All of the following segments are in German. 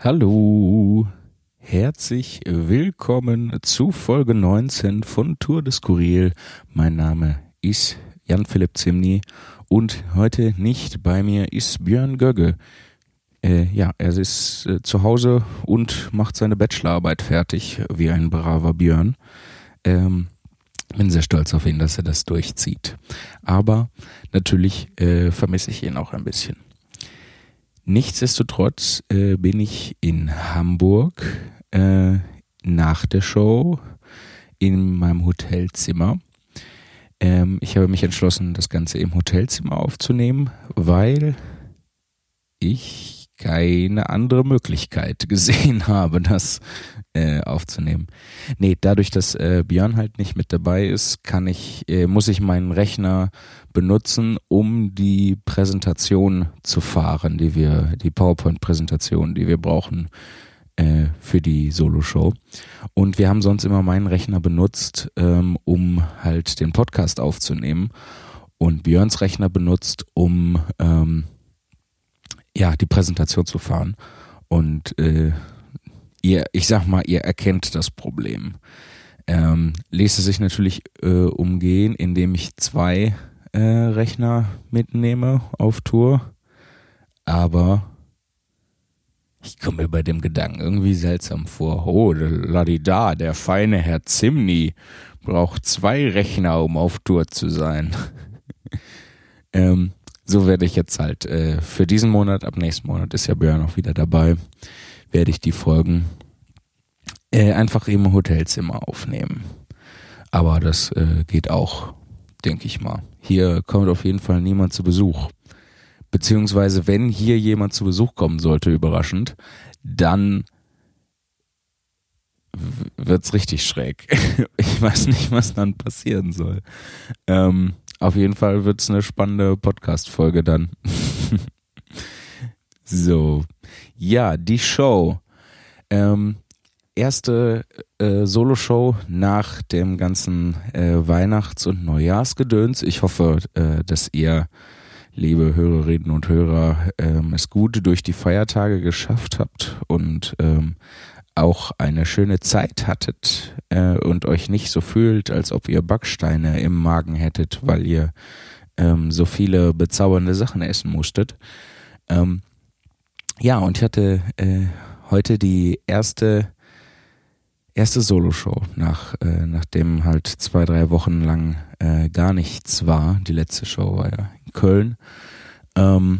Hallo, herzlich willkommen zu Folge 19 von Tour de Skurril. Mein Name ist Jan-Philipp Zimny und heute nicht bei mir ist Björn Gögge. Äh, ja, er ist äh, zu Hause und macht seine Bachelorarbeit fertig, wie ein braver Björn. Ähm, bin sehr stolz auf ihn, dass er das durchzieht. Aber natürlich äh, vermisse ich ihn auch ein bisschen. Nichtsdestotrotz äh, bin ich in Hamburg äh, nach der Show in meinem Hotelzimmer. Ähm, ich habe mich entschlossen, das Ganze im Hotelzimmer aufzunehmen, weil ich keine andere Möglichkeit gesehen habe, das äh, aufzunehmen. Nee, dadurch, dass äh, Björn halt nicht mit dabei ist, kann ich, äh, muss ich meinen Rechner benutzen, um die Präsentation zu fahren, die wir, die PowerPoint-Präsentation, die wir brauchen äh, für die Solo-Show. Und wir haben sonst immer meinen Rechner benutzt, ähm, um halt den Podcast aufzunehmen und Björns Rechner benutzt, um ähm, ja, die Präsentation zu fahren. Und äh, ihr, ich sag mal, ihr erkennt das Problem. Ähm, ließe sich natürlich äh, umgehen, indem ich zwei äh, Rechner mitnehme auf Tour. Aber ich komme mir bei dem Gedanken irgendwie seltsam vor. Oh, ladida, der feine Herr Zimni braucht zwei Rechner, um auf Tour zu sein. ähm, so werde ich jetzt halt äh, für diesen Monat, ab nächsten Monat ist ja Björn auch wieder dabei, werde ich die Folgen äh, einfach im Hotelzimmer aufnehmen. Aber das äh, geht auch, denke ich mal. Hier kommt auf jeden Fall niemand zu Besuch. Beziehungsweise, wenn hier jemand zu Besuch kommen sollte, überraschend, dann wird's richtig schräg. ich weiß nicht, was dann passieren soll. Ähm, auf jeden Fall wird es eine spannende Podcast-Folge dann. so. Ja, die Show. Ähm, erste äh, Solo-Show nach dem ganzen äh, Weihnachts- und Neujahrsgedöns. Ich hoffe, äh, dass ihr, liebe Hörerinnen und Hörer, ähm, es gut durch die Feiertage geschafft habt und ähm, auch eine schöne Zeit hattet äh, und euch nicht so fühlt, als ob ihr Backsteine im Magen hättet, weil ihr ähm, so viele bezaubernde Sachen essen musstet. Ähm, ja, und ich hatte äh, heute die erste erste Soloshow, nach, äh, nachdem halt zwei, drei Wochen lang äh, gar nichts war. Die letzte Show war ja in Köln. Ähm,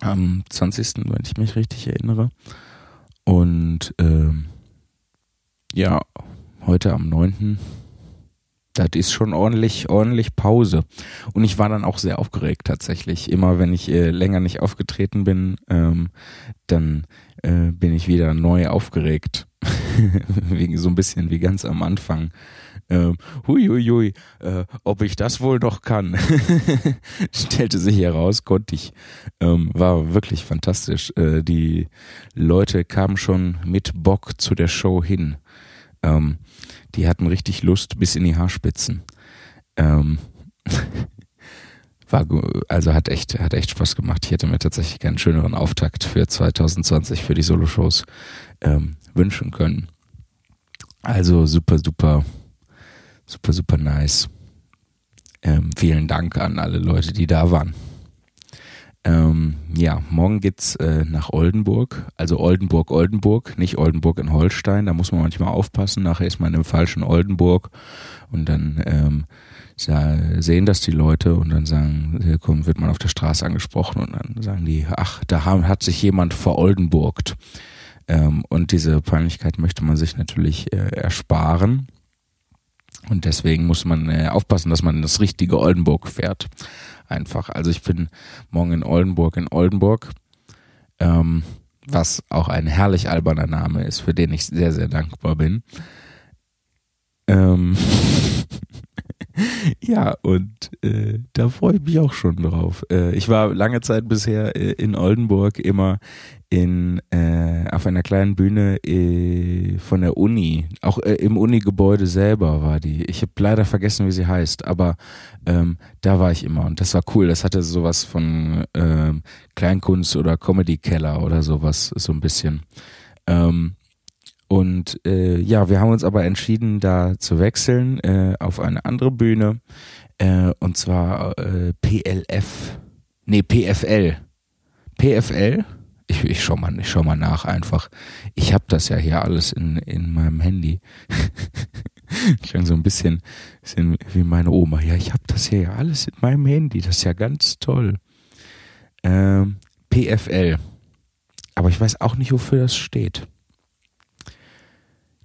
am 20., wenn ich mich richtig erinnere. Und ähm, ja, heute am 9. Das ist schon ordentlich, ordentlich Pause. Und ich war dann auch sehr aufgeregt tatsächlich. Immer wenn ich äh, länger nicht aufgetreten bin, ähm, dann äh, bin ich wieder neu aufgeregt. wie, so ein bisschen wie ganz am Anfang. Ähm, huiuiui, äh, ob ich das wohl noch kann. Stellte sich heraus, konnte ich. Ähm, war wirklich fantastisch. Äh, die Leute kamen schon mit Bock zu der Show hin. Ähm, die hatten richtig Lust bis in die Haarspitzen. Ähm, war also hat echt hat echt Spaß gemacht. Ich hätte mir tatsächlich keinen schöneren Auftakt für 2020 für die Solo-Shows ähm, wünschen können. Also super super super, super nice. Ähm, vielen Dank an alle Leute, die da waren. Ähm, ja, morgen geht's äh, nach Oldenburg, also Oldenburg, Oldenburg, nicht Oldenburg in Holstein. Da muss man manchmal aufpassen. Nachher ist man im falschen Oldenburg und dann ähm, sehen das die Leute und dann sagen, komm, wird man auf der Straße angesprochen und dann sagen die, ach, da haben, hat sich jemand veroldenburgt. Ähm, und diese Peinlichkeit möchte man sich natürlich äh, ersparen. Und deswegen muss man äh, aufpassen, dass man das richtige Oldenburg fährt. Einfach. Also ich bin morgen in Oldenburg in Oldenburg, ähm, was auch ein herrlich alberner Name ist, für den ich sehr, sehr dankbar bin. Ähm ja, und äh, da freue ich mich auch schon drauf. Äh, ich war lange Zeit bisher äh, in Oldenburg immer in äh, auf einer kleinen Bühne äh, von der Uni, auch äh, im Uni-Gebäude selber war die. Ich habe leider vergessen, wie sie heißt, aber ähm, da war ich immer und das war cool. Das hatte sowas von ähm, Kleinkunst oder Comedy-Keller oder sowas so ein bisschen. Ähm, und äh, ja, wir haben uns aber entschieden, da zu wechseln äh, auf eine andere Bühne. Äh, und zwar äh, PLF. Nee, PFL. PFL? Ich, ich schau mal, ich schau mal nach einfach. Ich habe das ja hier alles in, in meinem Handy. Klang so ein bisschen, bisschen wie meine Oma. Ja, ich habe das hier ja alles in meinem Handy. Das ist ja ganz toll. Ähm, PFL. Aber ich weiß auch nicht, wofür das steht.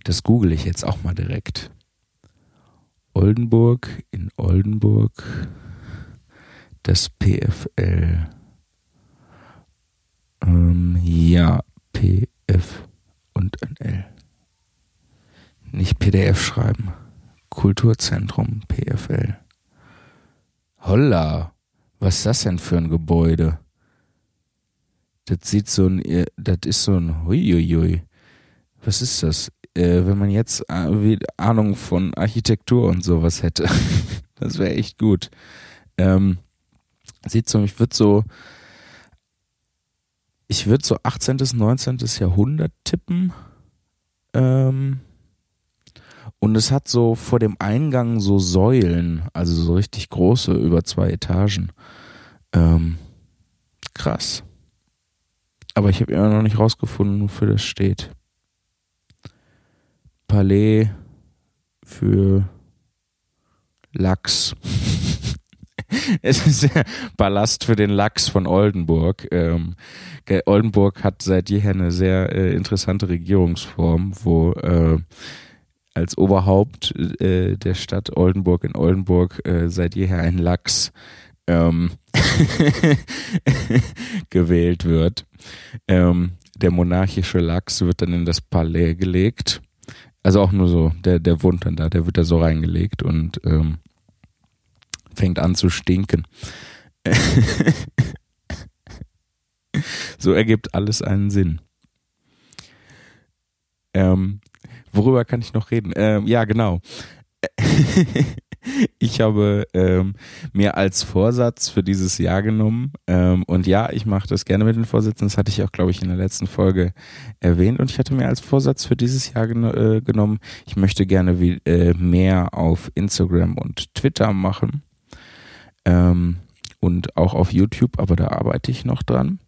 Das google ich jetzt auch mal direkt. Oldenburg in Oldenburg, das PFL. Ähm, ja, PF und ein L. Nicht PDF schreiben. Kulturzentrum PFL. Holla, was ist das denn für ein Gebäude? Das sieht so ein, das ist so ein, huiuiui. Was ist das? Äh, wenn man jetzt äh, Ahnung von Architektur und sowas hätte. das wäre echt gut. Ähm, sieht so, ich würde so, ich würde so 18. bis 19. Jahrhundert tippen. Ähm, und es hat so vor dem Eingang so Säulen, also so richtig große, über zwei Etagen. Ähm, krass. Aber ich habe immer noch nicht rausgefunden, wofür das steht. Palais für Lachs. es ist der Palast für den Lachs von Oldenburg. Ähm, Oldenburg hat seit jeher eine sehr äh, interessante Regierungsform, wo äh, als Oberhaupt äh, der Stadt Oldenburg in Oldenburg äh, seit jeher ein Lachs ähm, gewählt wird. Ähm, der monarchische Lachs wird dann in das Palais gelegt also auch nur so, der, der wohnt dann da, der wird da so reingelegt und ähm, fängt an zu stinken. so ergibt alles einen Sinn. Ähm, worüber kann ich noch reden? Ähm, ja, genau. ich habe ähm, mir als Vorsatz für dieses Jahr genommen ähm, und ja, ich mache das gerne mit den Vorsätzen. Das hatte ich auch, glaube ich, in der letzten Folge erwähnt und ich hatte mir als Vorsatz für dieses Jahr gen äh, genommen, ich möchte gerne wie, äh, mehr auf Instagram und Twitter machen ähm, und auch auf YouTube, aber da arbeite ich noch dran.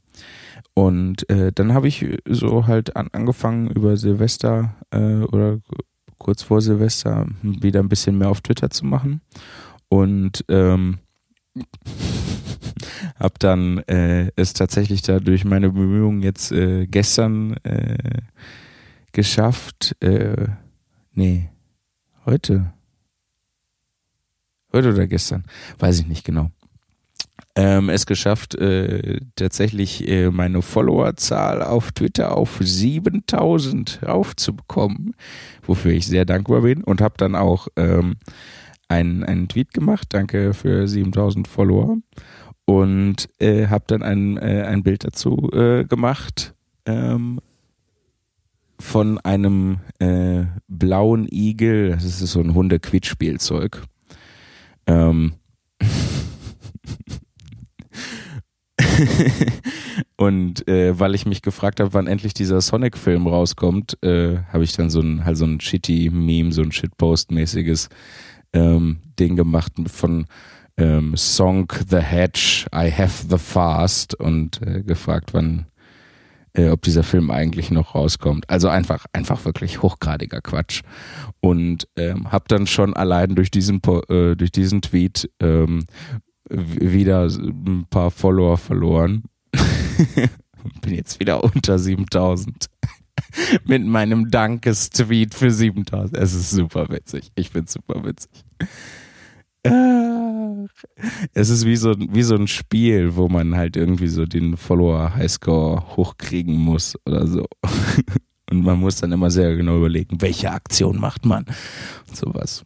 Und äh, dann habe ich so halt an, angefangen über Silvester äh, oder kurz vor Silvester wieder ein bisschen mehr auf Twitter zu machen. Und ähm, habe dann äh, es tatsächlich da durch meine Bemühungen jetzt äh, gestern äh, geschafft. Äh, nee, heute. Heute oder gestern? Weiß ich nicht genau ähm, es geschafft, äh, tatsächlich äh, meine Followerzahl auf Twitter auf 7000 raufzubekommen, wofür ich sehr dankbar bin und habe dann auch ähm, einen, einen Tweet gemacht, danke für 7000 Follower. Und äh, habe dann ein, äh, ein Bild dazu äh, gemacht ähm, von einem äh, blauen Igel, das ist so ein Hunde-Quietspielzeug. Ähm, und äh, weil ich mich gefragt habe, wann endlich dieser Sonic-Film rauskommt, äh, habe ich dann so ein halt so ein shitty Meme, so ein Shitpost-mäßiges ähm, Ding gemacht von ähm, Song the Hedge, I have the Fast und äh, gefragt, wann äh, ob dieser Film eigentlich noch rauskommt. Also einfach, einfach wirklich hochgradiger Quatsch. Und ähm, habe dann schon allein durch diesen, äh, durch diesen Tweet ähm, wieder ein paar Follower verloren. Bin jetzt wieder unter 7000. Mit meinem Dankes-Tweet für 7000. Es ist super witzig. Ich find's super witzig. Es ist wie so, wie so ein Spiel, wo man halt irgendwie so den Follower-Highscore hochkriegen muss oder so. Und man muss dann immer sehr genau überlegen, welche Aktion macht man und sowas.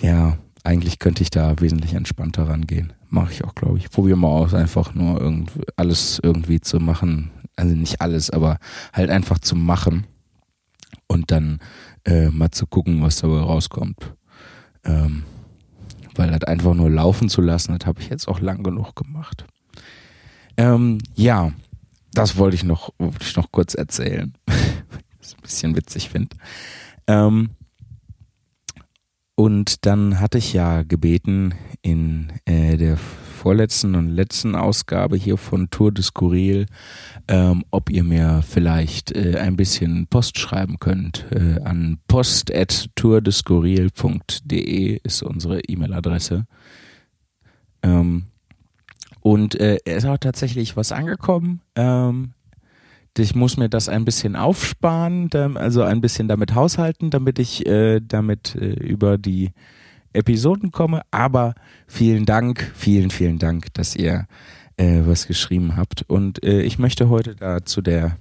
Ja, eigentlich könnte ich da wesentlich entspannter rangehen. Mache ich auch, glaube ich. Probiere mal aus, einfach nur irgend, alles irgendwie zu machen. Also nicht alles, aber halt einfach zu machen und dann äh, mal zu gucken, was dabei rauskommt. Ähm, weil das einfach nur laufen zu lassen, das habe ich jetzt auch lang genug gemacht. Ähm, ja, das wollte ich noch, wollte ich noch kurz erzählen. was ein bisschen witzig finde. Ähm, und dann hatte ich ja gebeten in äh, der vorletzten und letzten Ausgabe hier von Tour de Skurril, ähm, ob ihr mir vielleicht äh, ein bisschen Post schreiben könnt. Äh, an post.tourdeskurril.de ist unsere E-Mail-Adresse. Ähm, und äh, es ist auch tatsächlich was angekommen. Ähm, ich muss mir das ein bisschen aufsparen, also ein bisschen damit haushalten, damit ich äh, damit äh, über die Episoden komme. Aber vielen Dank, vielen, vielen Dank, dass ihr äh, was geschrieben habt. Und äh, ich möchte heute da zu der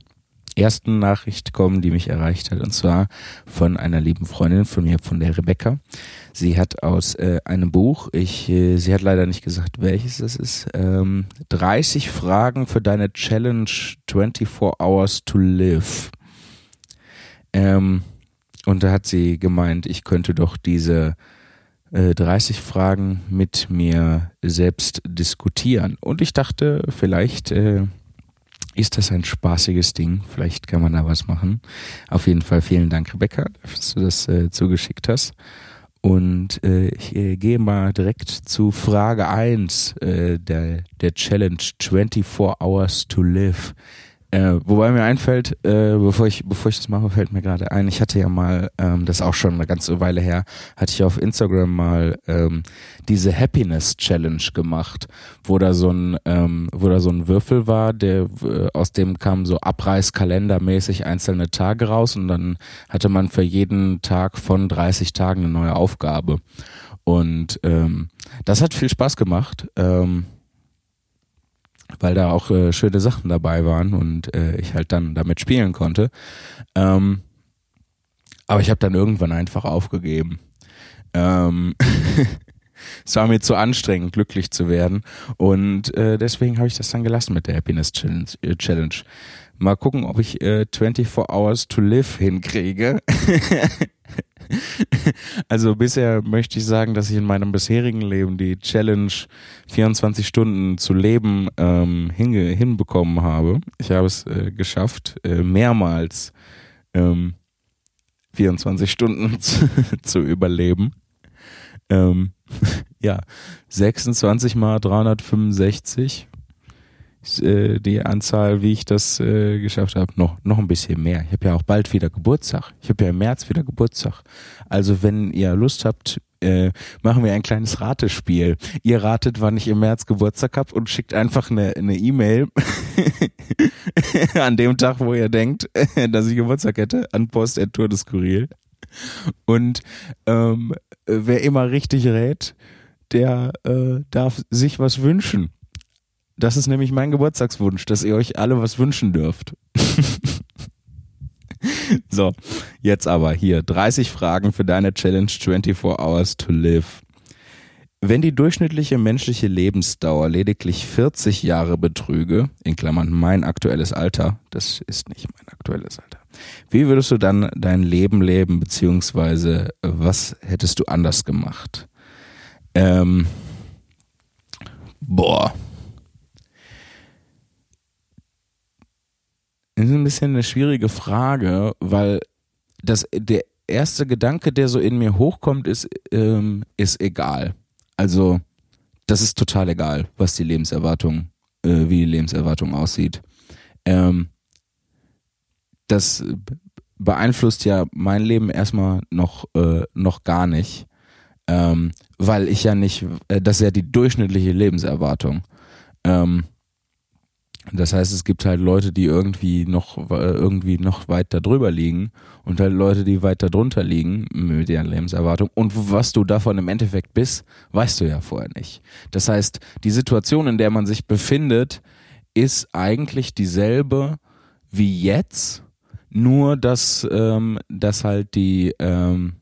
ersten Nachricht kommen, die mich erreicht hat, und zwar von einer lieben Freundin von mir, von der Rebecca. Sie hat aus äh, einem Buch, ich, äh, sie hat leider nicht gesagt, welches das ist, ähm, 30 Fragen für deine Challenge 24 Hours to Live. Ähm, und da hat sie gemeint, ich könnte doch diese 30 äh, Fragen mit mir selbst diskutieren. Und ich dachte, vielleicht äh, ist das ein spaßiges Ding. Vielleicht kann man da was machen. Auf jeden Fall vielen Dank, Rebecca, dass du das äh, zugeschickt hast. Und äh, ich äh, gehe mal direkt zu Frage 1 äh, der, der Challenge 24 Hours to Live. Äh, wobei mir einfällt, äh, bevor ich bevor ich das mache, fällt mir gerade ein, ich hatte ja mal, ähm, das ist auch schon eine ganze Weile her, hatte ich auf Instagram mal ähm, diese Happiness Challenge gemacht, wo da so ein ähm, wo da so ein Würfel war, der äh, aus dem kamen so Abreißkalendermäßig einzelne Tage raus und dann hatte man für jeden Tag von 30 Tagen eine neue Aufgabe. Und ähm, das hat viel Spaß gemacht. Ähm, weil da auch äh, schöne Sachen dabei waren und äh, ich halt dann damit spielen konnte. Ähm, aber ich habe dann irgendwann einfach aufgegeben. Ähm, es war mir zu anstrengend, glücklich zu werden. Und äh, deswegen habe ich das dann gelassen mit der Happiness Challenge. Äh. Mal gucken, ob ich äh, 24 Hours to Live hinkriege. also bisher möchte ich sagen, dass ich in meinem bisherigen Leben die Challenge 24 Stunden zu leben ähm, hinbekommen habe. Ich habe es äh, geschafft, äh, mehrmals ähm, 24 Stunden zu, zu überleben. Ähm, ja, 26 mal 365 äh, die Anzahl, wie ich das äh, geschafft habe, noch, noch ein bisschen mehr. Ich habe ja auch bald wieder Geburtstag. Ich habe ja im März wieder Geburtstag. Also wenn ihr Lust habt, äh, machen wir ein kleines Ratespiel. Ihr ratet, wann ich im März Geburtstag habe und schickt einfach eine E-Mail an dem Tag, wo ihr denkt, dass ich Geburtstag hätte, an Post Tour des Skurril. Und ähm, wer immer richtig rät, der äh, darf sich was wünschen. Das ist nämlich mein Geburtstagswunsch, dass ihr euch alle was wünschen dürft. so, jetzt aber hier 30 Fragen für deine Challenge 24 Hours to Live. Wenn die durchschnittliche menschliche Lebensdauer lediglich 40 Jahre betrüge, in Klammern mein aktuelles Alter, das ist nicht mein aktuelles Alter, wie würdest du dann dein Leben leben, beziehungsweise was hättest du anders gemacht? Ähm, boah, Das ist ein bisschen eine schwierige Frage, weil das, der erste Gedanke, der so in mir hochkommt, ist, ähm, ist egal. Also, das ist total egal, was die Lebenserwartung, äh, wie die Lebenserwartung aussieht. Ähm, das beeinflusst ja mein Leben erstmal noch, äh, noch gar nicht, ähm, weil ich ja nicht, äh, das ist ja die durchschnittliche Lebenserwartung. Ähm, das heißt, es gibt halt Leute, die irgendwie noch äh, irgendwie noch weit darüber liegen und halt Leute, die weit darunter liegen mit deren Lebenserwartung. Und was du davon im Endeffekt bist, weißt du ja vorher nicht. Das heißt, die Situation, in der man sich befindet, ist eigentlich dieselbe wie jetzt, nur dass, ähm, dass halt die, ähm,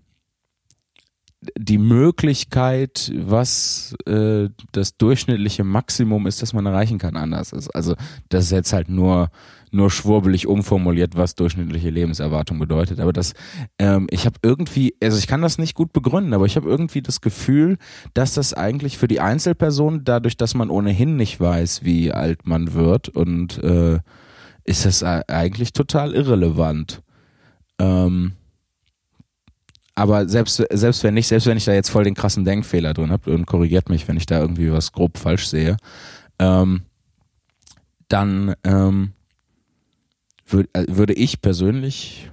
die Möglichkeit, was äh, das durchschnittliche Maximum ist, das man erreichen kann, anders ist. Also das ist jetzt halt nur nur schwurbelig umformuliert, was durchschnittliche Lebenserwartung bedeutet. Aber das, ähm, ich habe irgendwie, also ich kann das nicht gut begründen, aber ich habe irgendwie das Gefühl, dass das eigentlich für die Einzelperson, dadurch, dass man ohnehin nicht weiß, wie alt man wird, und äh, ist das eigentlich total irrelevant. Ähm, aber selbst, selbst wenn nicht, selbst wenn ich da jetzt voll den krassen Denkfehler drin habe und korrigiert mich, wenn ich da irgendwie was grob falsch sehe, ähm, dann ähm, würd, äh, würde ich persönlich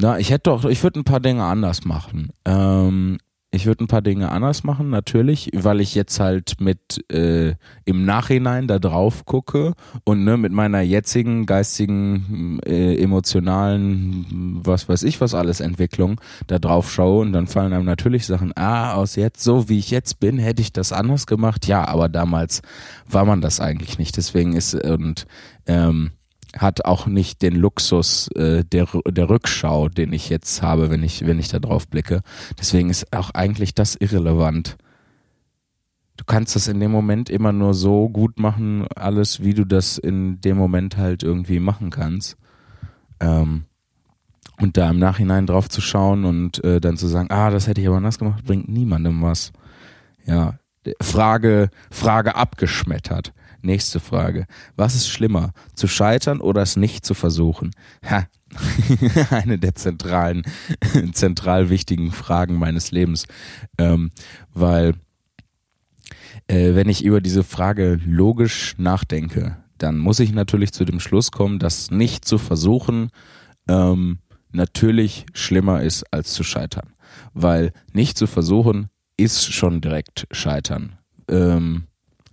na, ich hätte doch, ich würde ein paar Dinge anders machen. Ähm, ich würde ein paar Dinge anders machen, natürlich, weil ich jetzt halt mit äh, im Nachhinein da drauf gucke und ne, mit meiner jetzigen geistigen, äh, emotionalen, was weiß ich was alles Entwicklung da drauf schaue und dann fallen einem natürlich Sachen, ah, aus jetzt, so wie ich jetzt bin, hätte ich das anders gemacht. Ja, aber damals war man das eigentlich nicht. Deswegen ist und ähm, hat auch nicht den Luxus äh, der, der Rückschau, den ich jetzt habe, wenn ich, wenn ich da drauf blicke. Deswegen ist auch eigentlich das irrelevant. Du kannst das in dem Moment immer nur so gut machen, alles, wie du das in dem Moment halt irgendwie machen kannst. Ähm, und da im Nachhinein drauf zu schauen und äh, dann zu sagen, ah, das hätte ich aber anders gemacht, bringt niemandem was. Ja, Frage, Frage abgeschmettert. Nächste Frage. Was ist schlimmer, zu scheitern oder es nicht zu versuchen? Ha, eine der zentralen, zentral wichtigen Fragen meines Lebens. Ähm, weil, äh, wenn ich über diese Frage logisch nachdenke, dann muss ich natürlich zu dem Schluss kommen, dass nicht zu versuchen ähm, natürlich schlimmer ist als zu scheitern. Weil nicht zu versuchen ist schon direkt scheitern. Ähm,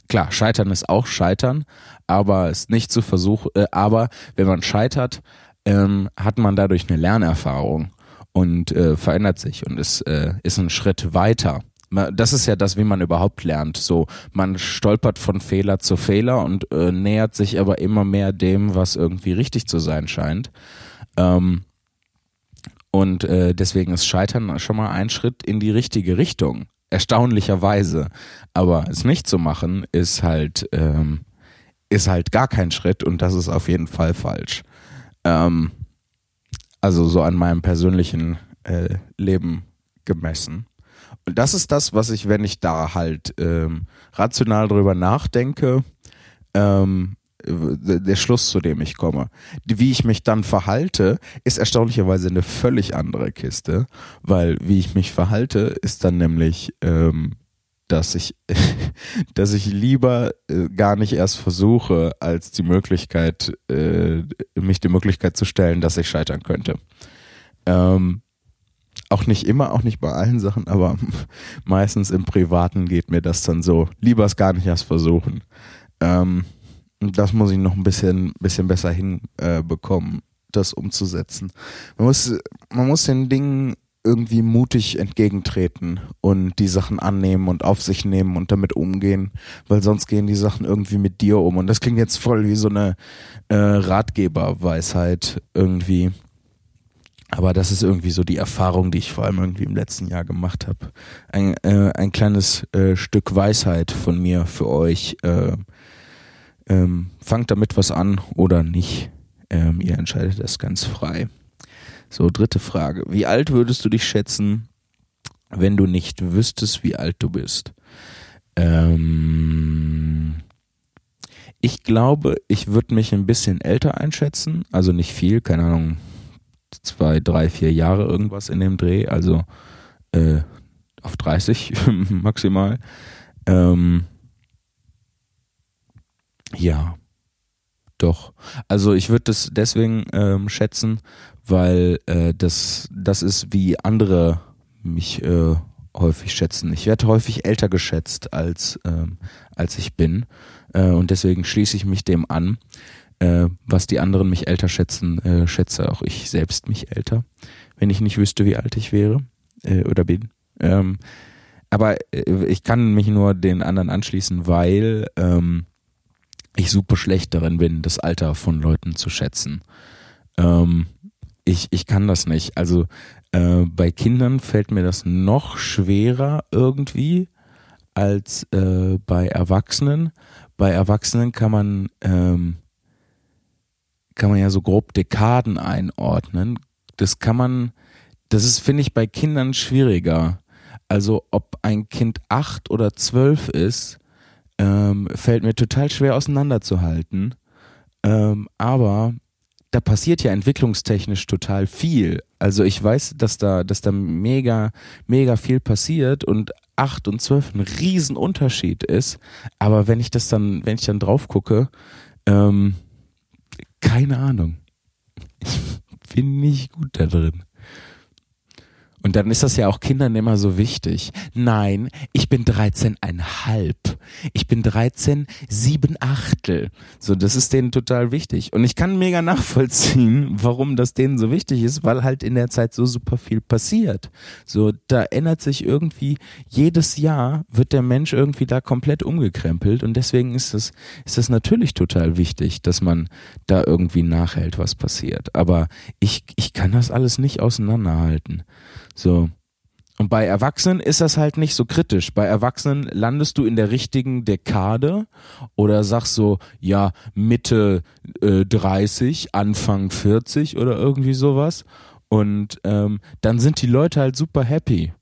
klar, Scheitern ist auch Scheitern, aber es nicht zu versuchen, äh, aber wenn man scheitert, ähm, hat man dadurch eine Lernerfahrung und äh, verändert sich und ist, äh, ist ein Schritt weiter. Das ist ja das, wie man überhaupt lernt. So, man stolpert von Fehler zu Fehler und äh, nähert sich aber immer mehr dem, was irgendwie richtig zu sein scheint. Ähm, und äh, deswegen ist Scheitern schon mal ein Schritt in die richtige Richtung erstaunlicherweise. Aber es nicht zu machen, ist halt, ähm, ist halt gar kein Schritt und das ist auf jeden Fall falsch. Ähm, also so an meinem persönlichen äh, Leben gemessen. Und das ist das, was ich, wenn ich da halt ähm, rational drüber nachdenke, ähm, der Schluss, zu dem ich komme. Wie ich mich dann verhalte, ist erstaunlicherweise eine völlig andere Kiste, weil wie ich mich verhalte, ist dann nämlich, ähm, dass ich, dass ich lieber äh, gar nicht erst versuche, als die Möglichkeit, äh, mich die Möglichkeit zu stellen, dass ich scheitern könnte. Ähm, auch nicht immer, auch nicht bei allen Sachen, aber meistens im Privaten geht mir das dann so. Lieber es gar nicht erst versuchen. Ähm, das muss ich noch ein bisschen, bisschen besser hinbekommen, äh, das umzusetzen. Man muss, man muss den Dingen irgendwie mutig entgegentreten und die Sachen annehmen und auf sich nehmen und damit umgehen, weil sonst gehen die Sachen irgendwie mit dir um. Und das klingt jetzt voll wie so eine äh, Ratgeberweisheit irgendwie. Aber das ist irgendwie so die Erfahrung, die ich vor allem irgendwie im letzten Jahr gemacht habe. Ein, äh, ein kleines äh, Stück Weisheit von mir für euch. Äh, ähm, fangt damit was an oder nicht. Ähm, ihr entscheidet das ganz frei. So, dritte Frage. Wie alt würdest du dich schätzen, wenn du nicht wüsstest, wie alt du bist? Ähm, ich glaube, ich würde mich ein bisschen älter einschätzen. Also nicht viel, keine Ahnung, zwei, drei, vier Jahre irgendwas in dem Dreh. Also äh, auf 30 maximal. Ähm, ja, doch. Also ich würde das deswegen ähm, schätzen, weil äh, das, das ist, wie andere mich äh, häufig schätzen. Ich werde häufig älter geschätzt, als, ähm, als ich bin. Äh, und deswegen schließe ich mich dem an. Äh, was die anderen mich älter schätzen, äh, schätze auch ich selbst mich älter, wenn ich nicht wüsste, wie alt ich wäre äh, oder bin. Ähm, aber äh, ich kann mich nur den anderen anschließen, weil ähm, ich super schlecht darin bin, das Alter von Leuten zu schätzen. Ähm, ich, ich kann das nicht. Also äh, bei Kindern fällt mir das noch schwerer irgendwie als äh, bei Erwachsenen. Bei Erwachsenen kann man ähm, kann man ja so grob Dekaden einordnen. Das kann man, das ist finde ich bei Kindern schwieriger. Also ob ein Kind acht oder zwölf ist, ähm, fällt mir total schwer auseinanderzuhalten. Ähm, aber da passiert ja entwicklungstechnisch total viel. Also ich weiß, dass da, dass da mega, mega viel passiert und acht und zwölf ein Riesenunterschied ist. Aber wenn ich das dann, wenn ich dann drauf gucke, ähm, keine Ahnung. Ich bin nicht gut da drin. Und dann ist das ja auch Kindern immer so wichtig. Nein, ich bin 13,5. Ich bin 13, 7 Achtel. So, das ist denen total wichtig. Und ich kann mega nachvollziehen, warum das denen so wichtig ist, weil halt in der Zeit so super viel passiert. So, da ändert sich irgendwie, jedes Jahr wird der Mensch irgendwie da komplett umgekrempelt. Und deswegen ist es, ist es natürlich total wichtig, dass man da irgendwie nachhält, was passiert. Aber ich, ich kann das alles nicht auseinanderhalten. So. Und bei Erwachsenen ist das halt nicht so kritisch. Bei Erwachsenen landest du in der richtigen Dekade oder sagst so, ja, Mitte äh, 30, Anfang 40 oder irgendwie sowas. Und ähm, dann sind die Leute halt super happy.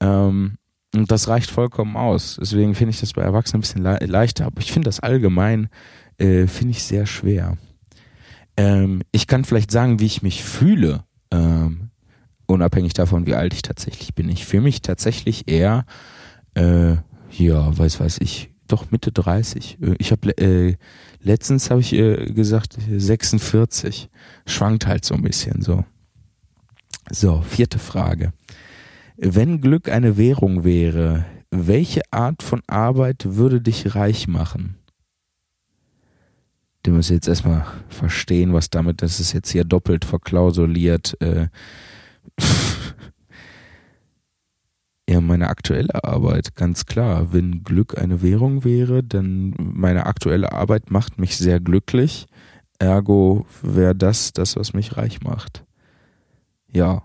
Ähm, und das reicht vollkommen aus. Deswegen finde ich das bei Erwachsenen ein bisschen le leichter. Aber ich finde das allgemein, äh, finde ich sehr schwer. Ähm, ich kann vielleicht sagen, wie ich mich fühle. Unabhängig davon, wie alt ich tatsächlich bin. Ich fühle mich tatsächlich eher, äh, ja, weiß weiß ich, doch Mitte 30. Äh, ich habe äh, letztens habe ich äh, gesagt 46. Schwankt halt so ein bisschen so. So, vierte Frage. Wenn Glück eine Währung wäre, welche Art von Arbeit würde dich reich machen? Du musst jetzt erstmal verstehen, was damit, das ist jetzt hier doppelt verklausuliert. Äh, ja, meine aktuelle Arbeit, ganz klar. Wenn Glück eine Währung wäre, dann meine aktuelle Arbeit macht mich sehr glücklich. Ergo wäre das das, was mich reich macht. Ja.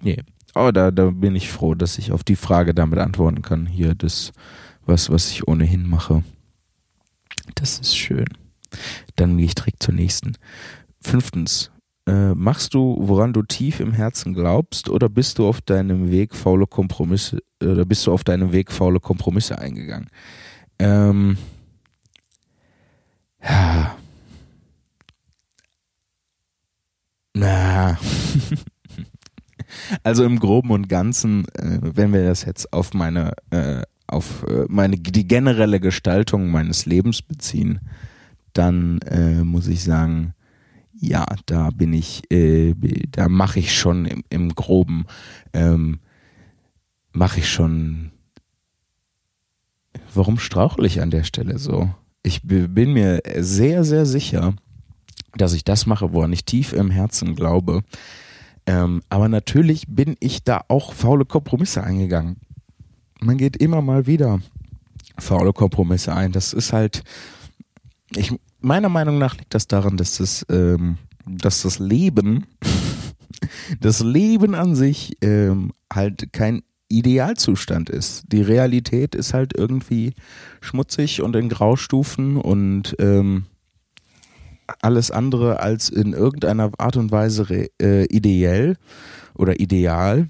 Nee. Aber da, da bin ich froh, dass ich auf die Frage damit antworten kann. Hier, das, was, was ich ohnehin mache. Das ist schön. Dann gehe ich direkt zur nächsten. Fünftens, äh, machst du, woran du tief im Herzen glaubst, oder bist du auf deinem Weg faule Kompromisse, oder bist du auf deinem Weg faule Kompromisse eingegangen? Ähm, ja. Na. also im Groben und Ganzen, äh, wenn wir das jetzt auf meine, äh, auf äh, meine, die generelle Gestaltung meines Lebens beziehen, dann äh, muss ich sagen, ja, da bin ich, äh, da mache ich schon im, im Groben, ähm, mache ich schon. Warum strauchle ich an der Stelle so? Ich bin mir sehr, sehr sicher, dass ich das mache, woran ich tief im Herzen glaube. Ähm, aber natürlich bin ich da auch faule Kompromisse eingegangen. Man geht immer mal wieder faule Kompromisse ein. Das ist halt, ich, meiner Meinung nach liegt das daran, dass das, ähm, dass das Leben, das Leben an sich ähm, halt kein Idealzustand ist. Die Realität ist halt irgendwie schmutzig und in Graustufen und ähm, alles andere als in irgendeiner Art und Weise äh, ideell oder ideal.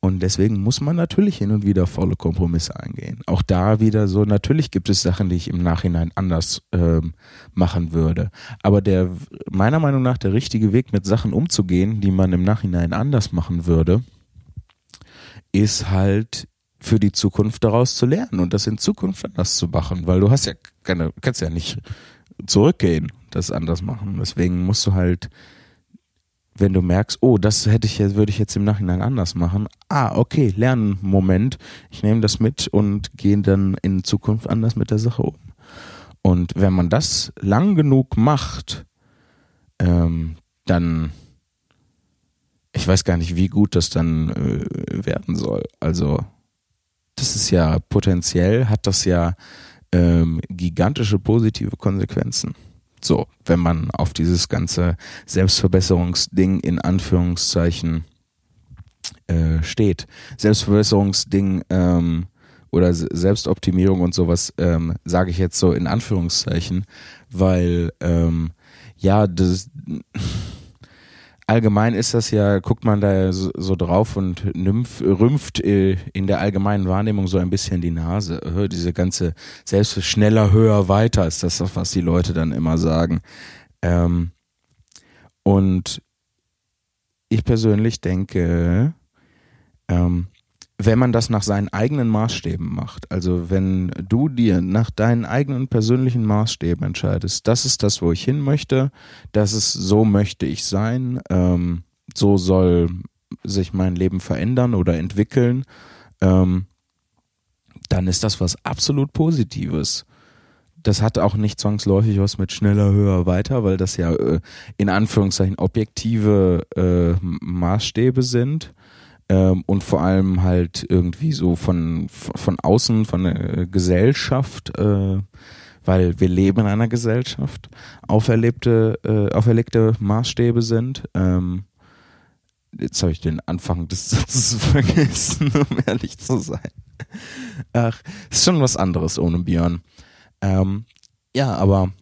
Und deswegen muss man natürlich hin und wieder volle Kompromisse eingehen. Auch da wieder so, natürlich gibt es Sachen, die ich im Nachhinein anders ähm, machen würde. Aber der, meiner Meinung nach, der richtige Weg, mit Sachen umzugehen, die man im Nachhinein anders machen würde, ist halt für die Zukunft daraus zu lernen und das in Zukunft anders zu machen, weil du hast ja keine, kannst ja nicht zurückgehen, das anders machen. Deswegen musst du halt wenn du merkst, oh, das hätte ich jetzt, würde ich jetzt im Nachhinein anders machen. Ah, okay, lernen Moment. Ich nehme das mit und gehe dann in Zukunft anders mit der Sache um. Und wenn man das lang genug macht, ähm, dann, ich weiß gar nicht, wie gut das dann äh, werden soll. Also, das ist ja potenziell, hat das ja ähm, gigantische positive Konsequenzen. So, wenn man auf dieses ganze Selbstverbesserungsding in Anführungszeichen äh, steht. Selbstverbesserungsding ähm, oder Selbstoptimierung und sowas ähm, sage ich jetzt so in Anführungszeichen, weil ähm, ja, das allgemein ist das ja, guckt man da so, drauf und nymph, rümpft äh, in der allgemeinen Wahrnehmung so ein bisschen die Nase. Diese ganze selbst schneller, höher, weiter ist das, was die Leute dann immer sagen. Ähm, und ich persönlich denke, ähm, wenn man das nach seinen eigenen Maßstäben macht, also wenn du dir nach deinen eigenen persönlichen Maßstäben entscheidest, das ist das, wo ich hin möchte, das ist, so möchte ich sein, ähm, so soll sich mein Leben verändern oder entwickeln, ähm, dann ist das was absolut Positives. Das hat auch nicht zwangsläufig was mit schneller, höher, weiter, weil das ja äh, in Anführungszeichen objektive äh, Maßstäbe sind ähm, und vor allem halt irgendwie so von, von außen, von der Gesellschaft, äh, weil wir leben in einer Gesellschaft, auferlebte, äh, auferlegte Maßstäbe sind. Ähm, jetzt habe ich den Anfang des Satzes vergessen, um ehrlich zu sein. Ach, ist schon was anderes ohne Björn. Ähm, ja, aber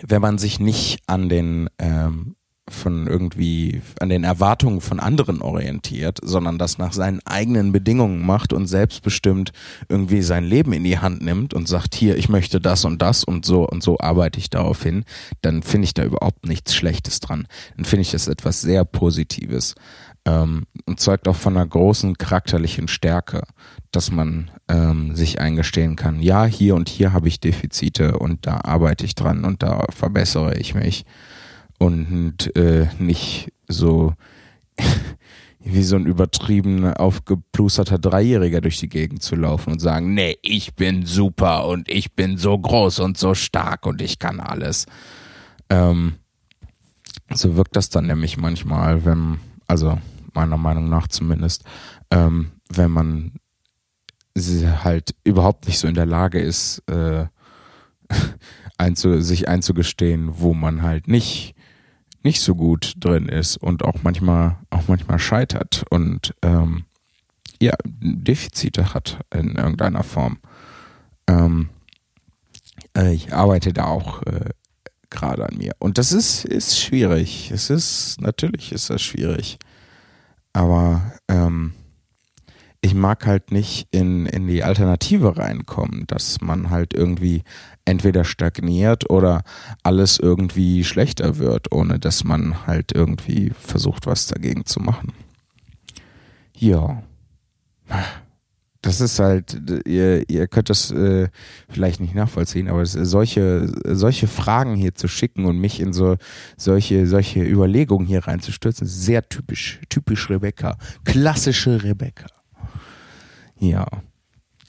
wenn man sich nicht an den ähm, von irgendwie an den Erwartungen von anderen orientiert, sondern das nach seinen eigenen Bedingungen macht und selbstbestimmt irgendwie sein Leben in die Hand nimmt und sagt, hier, ich möchte das und das und so und so arbeite ich darauf hin, dann finde ich da überhaupt nichts Schlechtes dran. Dann finde ich das etwas sehr Positives ähm, und zeugt auch von einer großen charakterlichen Stärke, dass man ähm, sich eingestehen kann, ja, hier und hier habe ich Defizite und da arbeite ich dran und da verbessere ich mich und äh, nicht so wie so ein übertrieben aufgeplusterter Dreijähriger durch die Gegend zu laufen und sagen, nee, ich bin super und ich bin so groß und so stark und ich kann alles. Ähm, so wirkt das dann nämlich manchmal, wenn, also meiner Meinung nach zumindest, ähm, wenn man halt überhaupt nicht so in der Lage ist, äh, einzu, sich einzugestehen, wo man halt nicht nicht so gut drin ist und auch manchmal auch manchmal scheitert und ähm, ja Defizite hat in irgendeiner Form. Ähm, äh, ich arbeite da auch äh, gerade an mir und das ist ist schwierig. Es ist natürlich ist das schwierig, aber ähm, ich mag halt nicht in, in die Alternative reinkommen, dass man halt irgendwie entweder stagniert oder alles irgendwie schlechter wird, ohne dass man halt irgendwie versucht, was dagegen zu machen. Ja. Das ist halt, ihr, ihr könnt das äh, vielleicht nicht nachvollziehen, aber solche, solche Fragen hier zu schicken und mich in so solche, solche Überlegungen hier reinzustürzen, sehr typisch, typisch Rebecca. Klassische Rebecca. Ja.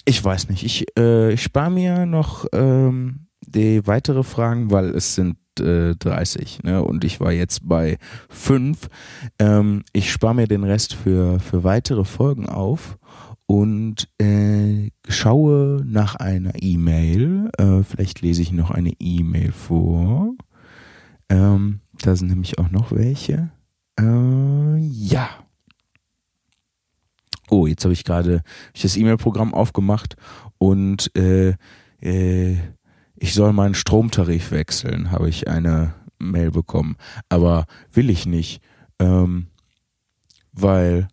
Ich weiß nicht. Ich, äh, ich spare mir noch ähm, die weitere Fragen, weil es sind äh, 30, ne? Und ich war jetzt bei 5. Ähm, ich spare mir den Rest für, für weitere Folgen auf und äh, schaue nach einer E-Mail. Äh, vielleicht lese ich noch eine E-Mail vor. Ähm, da sind nämlich auch noch welche. Äh, ja. Oh, jetzt habe ich gerade das E-Mail-Programm aufgemacht und äh, äh, ich soll meinen Stromtarif wechseln, habe ich eine Mail bekommen. Aber will ich nicht, ähm, weil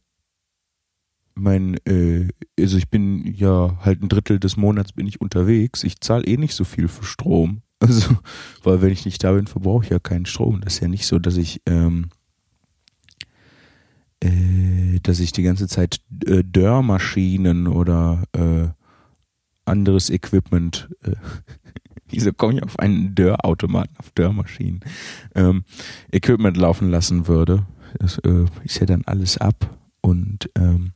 mein, äh, also ich bin ja halt ein Drittel des Monats bin ich unterwegs. Ich zahle eh nicht so viel für Strom. Also, weil wenn ich nicht da bin, verbrauche ich ja keinen Strom. Das ist ja nicht so, dass ich ähm, äh, dass ich die ganze Zeit äh, Dörrmaschinen oder äh, anderes Equipment, äh, wieso komme ich auf einen Dörrautomaten, auf Dörrmaschinen, ähm, Equipment laufen lassen würde. Das äh, ist ja dann alles ab und ähm,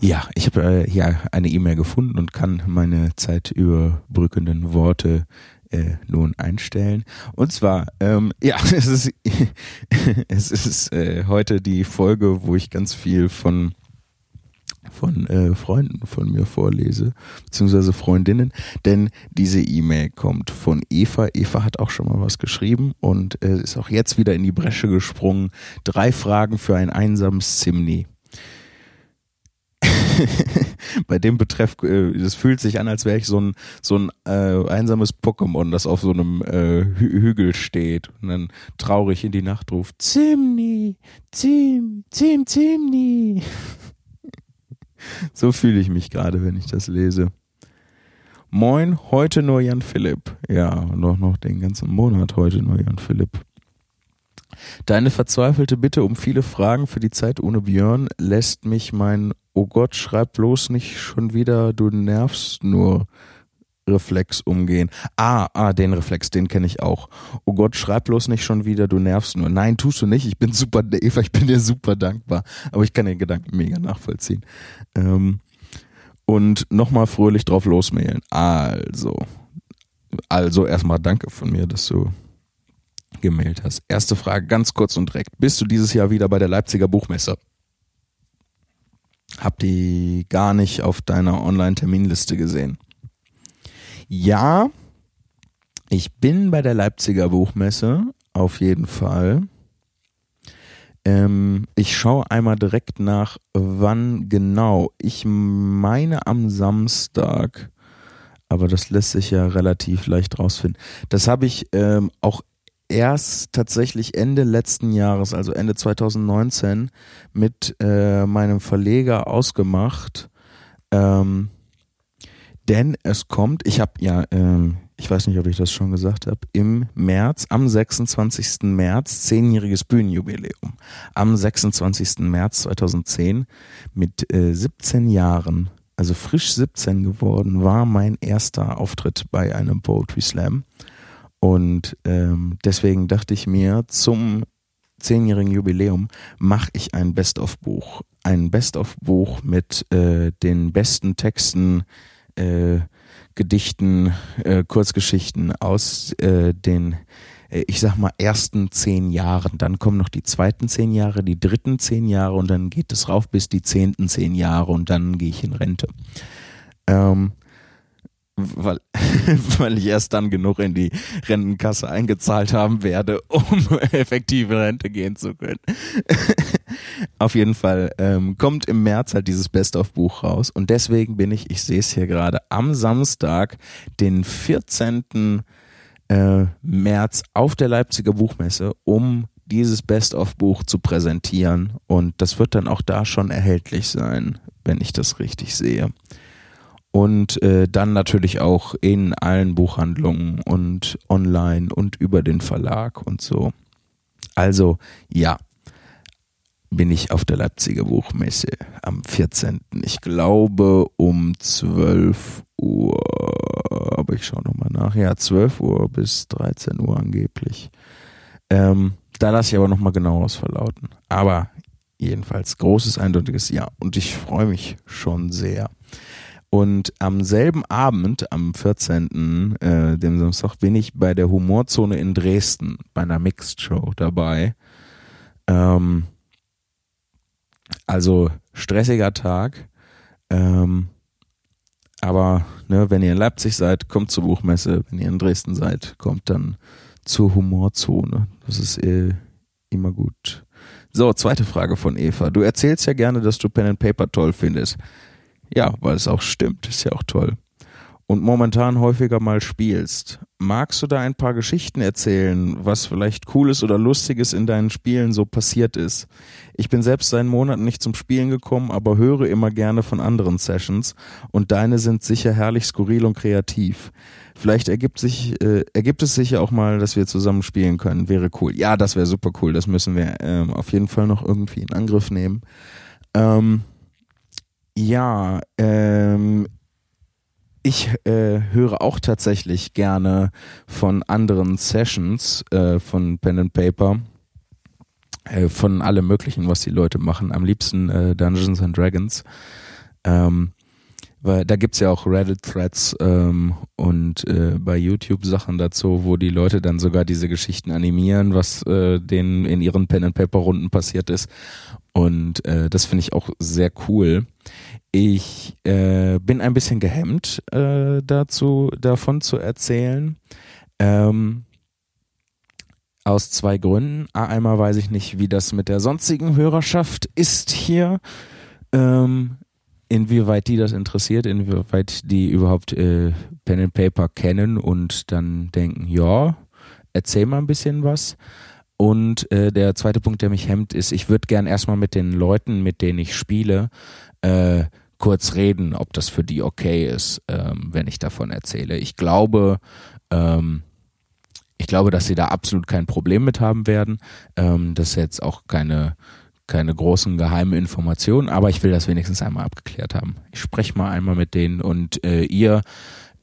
ja, ich habe äh, hier eine E-Mail gefunden und kann meine zeitüberbrückenden Worte äh, nun einstellen. Und zwar, ähm, ja, es ist, es ist äh, heute die Folge, wo ich ganz viel von von äh, Freunden von mir vorlese, beziehungsweise Freundinnen, denn diese E-Mail kommt von Eva. Eva hat auch schon mal was geschrieben und äh, ist auch jetzt wieder in die Bresche gesprungen. Drei Fragen für ein einsames Zimni. Bei dem Betreff, äh, fühlt sich an, als wäre ich so ein, so ein äh, einsames Pokémon, das auf so einem äh, Hü Hügel steht und dann traurig in die Nacht ruft, Zimni, Zim, Zim, Zimni. So fühle ich mich gerade, wenn ich das lese. Moin, heute nur Jan Philipp. Ja, noch, noch den ganzen Monat heute nur Jan Philipp. Deine verzweifelte Bitte um viele Fragen für die Zeit ohne Björn lässt mich mein Oh Gott, schreib bloß nicht schon wieder, du nervst nur Reflex umgehen. Ah, ah, den Reflex, den kenne ich auch. Oh Gott, schreib bloß nicht schon wieder, du nervst nur. Nein, tust du nicht. Ich bin super, Eva, ich bin dir super dankbar. Aber ich kann den Gedanken mega nachvollziehen. Ähm, und nochmal fröhlich drauf losmailen. Also, also erstmal danke von mir, dass du gemailt hast. Erste Frage, ganz kurz und direkt. Bist du dieses Jahr wieder bei der Leipziger Buchmesse? Hab die gar nicht auf deiner Online-Terminliste gesehen. Ja, ich bin bei der Leipziger Buchmesse, auf jeden Fall. Ähm, ich schaue einmal direkt nach, wann genau. Ich meine am Samstag, aber das lässt sich ja relativ leicht rausfinden. Das habe ich ähm, auch erst tatsächlich Ende letzten Jahres, also Ende 2019, mit äh, meinem Verleger ausgemacht. Ähm, denn es kommt, ich habe ja, ähm, ich weiß nicht, ob ich das schon gesagt habe, im März, am 26. März, zehnjähriges Bühnenjubiläum. Am 26. März 2010 mit äh, 17 Jahren, also frisch 17 geworden, war mein erster Auftritt bei einem Poetry Slam. Und ähm, deswegen dachte ich mir, zum zehnjährigen Jubiläum mache ich ein Best-of-Buch. Ein Best-of-Buch mit äh, den besten Texten, äh, Gedichten, äh, Kurzgeschichten aus äh, den, äh, ich sag mal, ersten zehn Jahren. Dann kommen noch die zweiten zehn Jahre, die dritten zehn Jahre und dann geht es rauf bis die zehnten zehn Jahre und dann gehe ich in Rente. Ähm, weil, weil ich erst dann genug in die Rentenkasse eingezahlt haben werde, um effektive Rente gehen zu können. Auf jeden Fall ähm, kommt im März halt dieses Best-of-Buch raus und deswegen bin ich, ich sehe es hier gerade, am Samstag, den 14. Äh, März auf der Leipziger Buchmesse, um dieses Best-of-Buch zu präsentieren und das wird dann auch da schon erhältlich sein, wenn ich das richtig sehe und äh, dann natürlich auch in allen Buchhandlungen und online und über den Verlag und so. Also ja, bin ich auf der Leipziger Buchmesse am 14. Ich glaube um 12 Uhr, aber ich schaue nochmal nach. Ja, 12 Uhr bis 13 Uhr angeblich. Ähm, da lasse ich aber nochmal genaueres verlauten. Aber jedenfalls großes, eindeutiges Ja. Und ich freue mich schon sehr. Und am selben Abend, am 14., äh, dem Samstag, bin ich bei der Humorzone in Dresden bei einer Mixed Show dabei. Ähm, also stressiger Tag. Ähm, aber ne, wenn ihr in Leipzig seid, kommt zur Buchmesse. Wenn ihr in Dresden seid, kommt dann zur Humorzone. Das ist äh, immer gut. So, zweite Frage von Eva. Du erzählst ja gerne, dass du Pen and Paper toll findest. Ja, weil es auch stimmt, ist ja auch toll. Und momentan häufiger mal spielst. Magst du da ein paar Geschichten erzählen, was vielleicht Cooles oder Lustiges in deinen Spielen so passiert ist? Ich bin selbst seit Monaten nicht zum Spielen gekommen, aber höre immer gerne von anderen Sessions und deine sind sicher herrlich skurril und kreativ. Vielleicht ergibt sich, äh, ergibt es sich ja auch mal, dass wir zusammen spielen können. Wäre cool. Ja, das wäre super cool. Das müssen wir ähm, auf jeden Fall noch irgendwie in Angriff nehmen. Ähm, ja, ähm, ich äh, höre auch tatsächlich gerne von anderen Sessions äh, von Pen and Paper, äh, von allem Möglichen, was die Leute machen. Am liebsten äh, Dungeons and Dragons. Ähm, weil da gibt's ja auch Reddit-Threads ähm, und äh, bei YouTube Sachen dazu, wo die Leute dann sogar diese Geschichten animieren, was äh, denen in ihren Pen-and-Paper-Runden passiert ist. Und äh, das finde ich auch sehr cool. Ich äh, bin ein bisschen gehemmt äh, dazu, davon zu erzählen. Ähm, aus zwei Gründen. Einmal weiß ich nicht, wie das mit der sonstigen Hörerschaft ist hier. Ähm, inwieweit die das interessiert, inwieweit die überhaupt äh, Pen and Paper kennen und dann denken, ja, erzähl mal ein bisschen was. Und äh, der zweite Punkt, der mich hemmt, ist, ich würde gern erstmal mit den Leuten, mit denen ich spiele, äh, kurz reden, ob das für die okay ist, ähm, wenn ich davon erzähle. Ich glaube, ähm, ich glaube, dass sie da absolut kein Problem mit haben werden. Ähm, das ist jetzt auch keine keine großen geheimen Informationen, aber ich will das wenigstens einmal abgeklärt haben. Ich spreche mal einmal mit denen und äh, ihr,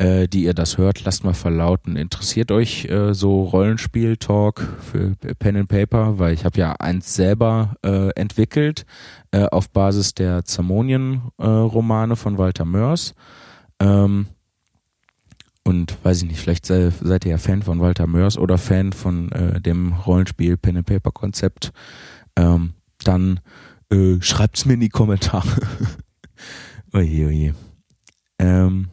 äh, die ihr das hört, lasst mal verlauten. Interessiert euch äh, so Rollenspiel-Talk für Pen and Paper? Weil ich habe ja eins selber äh, entwickelt äh, auf Basis der Zamonien-Romane von Walter Mörs. Ähm, und weiß ich nicht, vielleicht sei, seid ihr ja Fan von Walter Mörs oder Fan von äh, dem Rollenspiel Pen and Paper Konzept. Ähm, dann äh, schreibt's mir in die Kommentare. oje, oje. Ähm,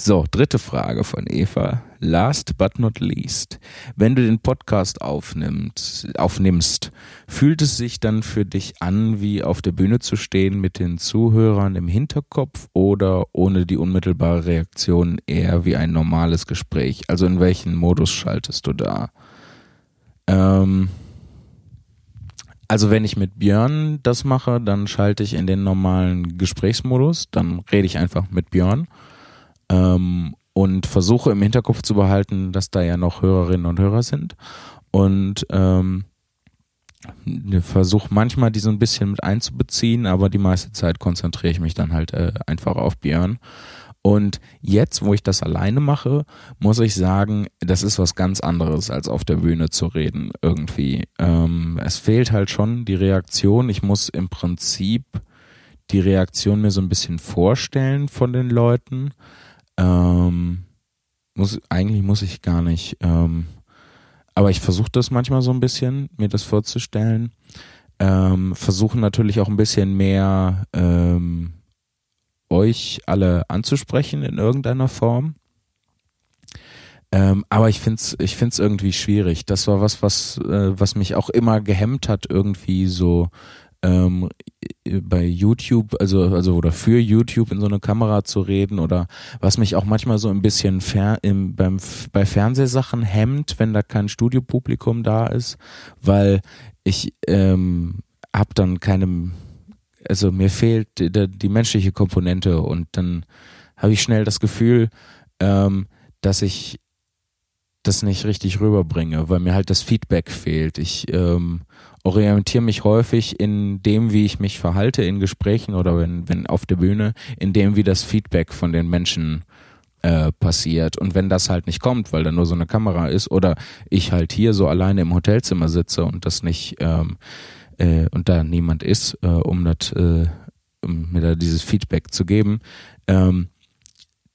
so, dritte Frage von Eva. Last but not least. Wenn du den Podcast aufnimmst, aufnimmst, fühlt es sich dann für dich an, wie auf der Bühne zu stehen mit den Zuhörern im Hinterkopf oder ohne die unmittelbare Reaktion eher wie ein normales Gespräch? Also in welchen Modus schaltest du da? Ähm, also wenn ich mit Björn das mache, dann schalte ich in den normalen Gesprächsmodus, dann rede ich einfach mit Björn ähm, und versuche im Hinterkopf zu behalten, dass da ja noch Hörerinnen und Hörer sind und ähm, versuche manchmal die so ein bisschen mit einzubeziehen, aber die meiste Zeit konzentriere ich mich dann halt äh, einfach auf Björn und jetzt, wo ich das alleine mache, muss ich sagen, das ist was ganz anderes, als auf der Bühne zu reden irgendwie. Ähm, es fehlt halt schon die Reaktion. Ich muss im Prinzip die Reaktion mir so ein bisschen vorstellen von den Leuten. Ähm, muss, eigentlich muss ich gar nicht. Ähm, aber ich versuche das manchmal so ein bisschen, mir das vorzustellen. Ähm, versuchen natürlich auch ein bisschen mehr ähm, euch alle anzusprechen in irgendeiner Form. Ähm, aber ich find's, ich find's irgendwie schwierig. Das war was, was, äh, was mich auch immer gehemmt hat, irgendwie so ähm, bei YouTube, also also oder für YouTube in so eine Kamera zu reden oder was mich auch manchmal so ein bisschen fer im, beim bei Fernsehsachen hemmt, wenn da kein Studiopublikum da ist, weil ich ähm, hab dann keine also mir fehlt die, die menschliche Komponente und dann habe ich schnell das Gefühl, ähm, dass ich das nicht richtig rüberbringe, weil mir halt das Feedback fehlt. Ich ähm, orientiere mich häufig in dem, wie ich mich verhalte in Gesprächen oder wenn, wenn auf der Bühne, in dem, wie das Feedback von den Menschen äh, passiert. Und wenn das halt nicht kommt, weil da nur so eine Kamera ist oder ich halt hier so alleine im Hotelzimmer sitze und das nicht ähm, äh, und da niemand ist, äh, um, das, äh, um mir da dieses Feedback zu geben, ähm,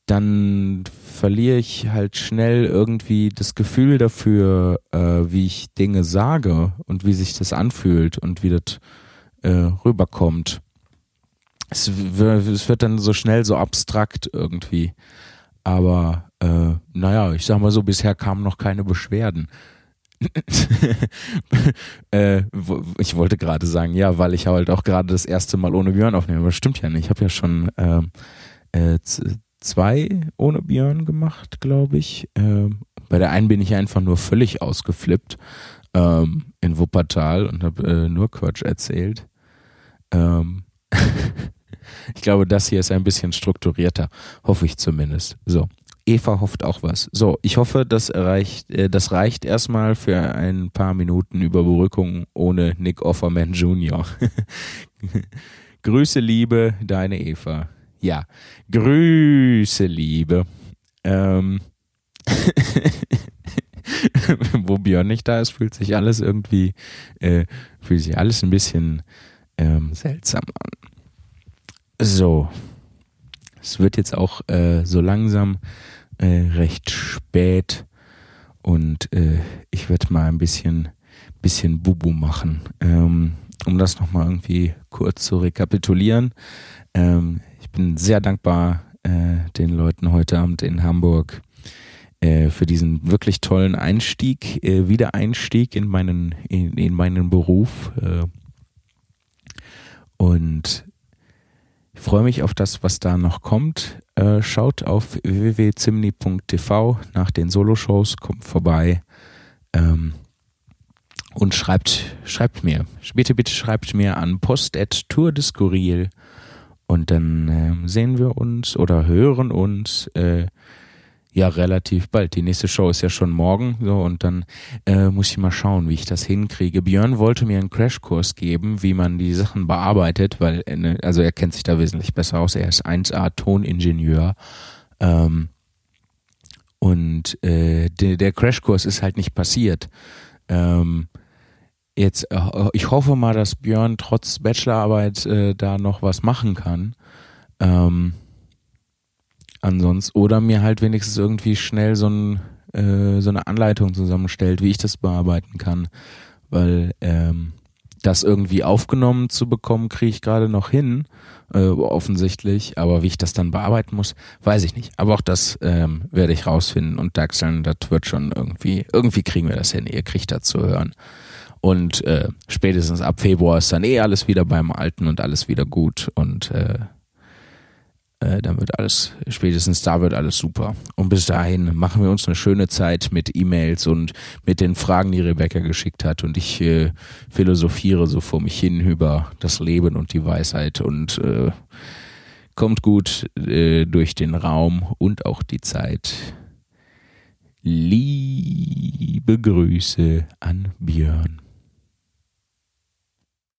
dann verliere ich halt schnell irgendwie das Gefühl dafür, äh, wie ich Dinge sage und wie sich das anfühlt und wie das äh, rüberkommt. Es, es wird dann so schnell so abstrakt irgendwie. Aber äh, naja, ich sag mal so, bisher kamen noch keine Beschwerden. äh, ich wollte gerade sagen, ja, weil ich halt auch gerade das erste Mal ohne Björn aufnehme, aber das stimmt ja nicht. Ich habe ja schon ähm, äh, zwei ohne Björn gemacht, glaube ich. Ähm, bei der einen bin ich einfach nur völlig ausgeflippt ähm, in Wuppertal und habe äh, nur Quatsch erzählt. Ähm ich glaube, das hier ist ein bisschen strukturierter, hoffe ich zumindest. So, Eva hofft auch was. So, ich hoffe, das erreicht, äh, das reicht erstmal für ein paar Minuten Überbrückung ohne Nick Offerman Jr. Grüße, Liebe, deine Eva. Ja, Grüße, Liebe. Ähm Wo Björn nicht da ist, fühlt sich alles irgendwie, äh, fühlt sich alles ein bisschen ähm, seltsam an. So, es wird jetzt auch äh, so langsam äh, recht spät und äh, ich werde mal ein bisschen, bisschen Bubu machen. Ähm, um das nochmal irgendwie kurz zu rekapitulieren. Ähm, bin sehr dankbar äh, den Leuten heute Abend in Hamburg äh, für diesen wirklich tollen Einstieg, äh, Wiedereinstieg in meinen, in, in meinen Beruf. Äh, und ich freue mich auf das, was da noch kommt. Äh, schaut auf www.zimni.tv nach den Soloshows, kommt vorbei ähm, und schreibt, schreibt mir. Bitte, bitte schreibt mir an post.tourdeskurril und dann äh, sehen wir uns oder hören uns äh, ja relativ bald. Die nächste Show ist ja schon morgen so und dann äh, muss ich mal schauen, wie ich das hinkriege. Björn wollte mir einen Crashkurs geben, wie man die Sachen bearbeitet, weil ne, also er kennt sich da wesentlich besser aus. Er ist 1A Toningenieur. Ähm, und äh, de, der Crashkurs ist halt nicht passiert. Ähm, jetzt, äh, ich hoffe mal, dass Björn trotz Bachelorarbeit äh, da noch was machen kann. Ähm, ansonsten oder mir halt wenigstens irgendwie schnell so, ein, äh, so eine Anleitung zusammenstellt, wie ich das bearbeiten kann, weil ähm, das irgendwie aufgenommen zu bekommen, kriege ich gerade noch hin, äh, offensichtlich, aber wie ich das dann bearbeiten muss, weiß ich nicht. Aber auch das ähm, werde ich rausfinden und dachseln, das wird schon irgendwie, irgendwie kriegen wir das hin, ihr kriegt das zu hören. Und äh, spätestens ab Februar ist dann eh alles wieder beim Alten und alles wieder gut und äh, äh, dann wird alles, spätestens da wird alles super. Und bis dahin machen wir uns eine schöne Zeit mit E-Mails und mit den Fragen, die Rebecca geschickt hat. Und ich äh, philosophiere so vor mich hin über das Leben und die Weisheit und äh, kommt gut äh, durch den Raum und auch die Zeit. Liebe Grüße an Björn.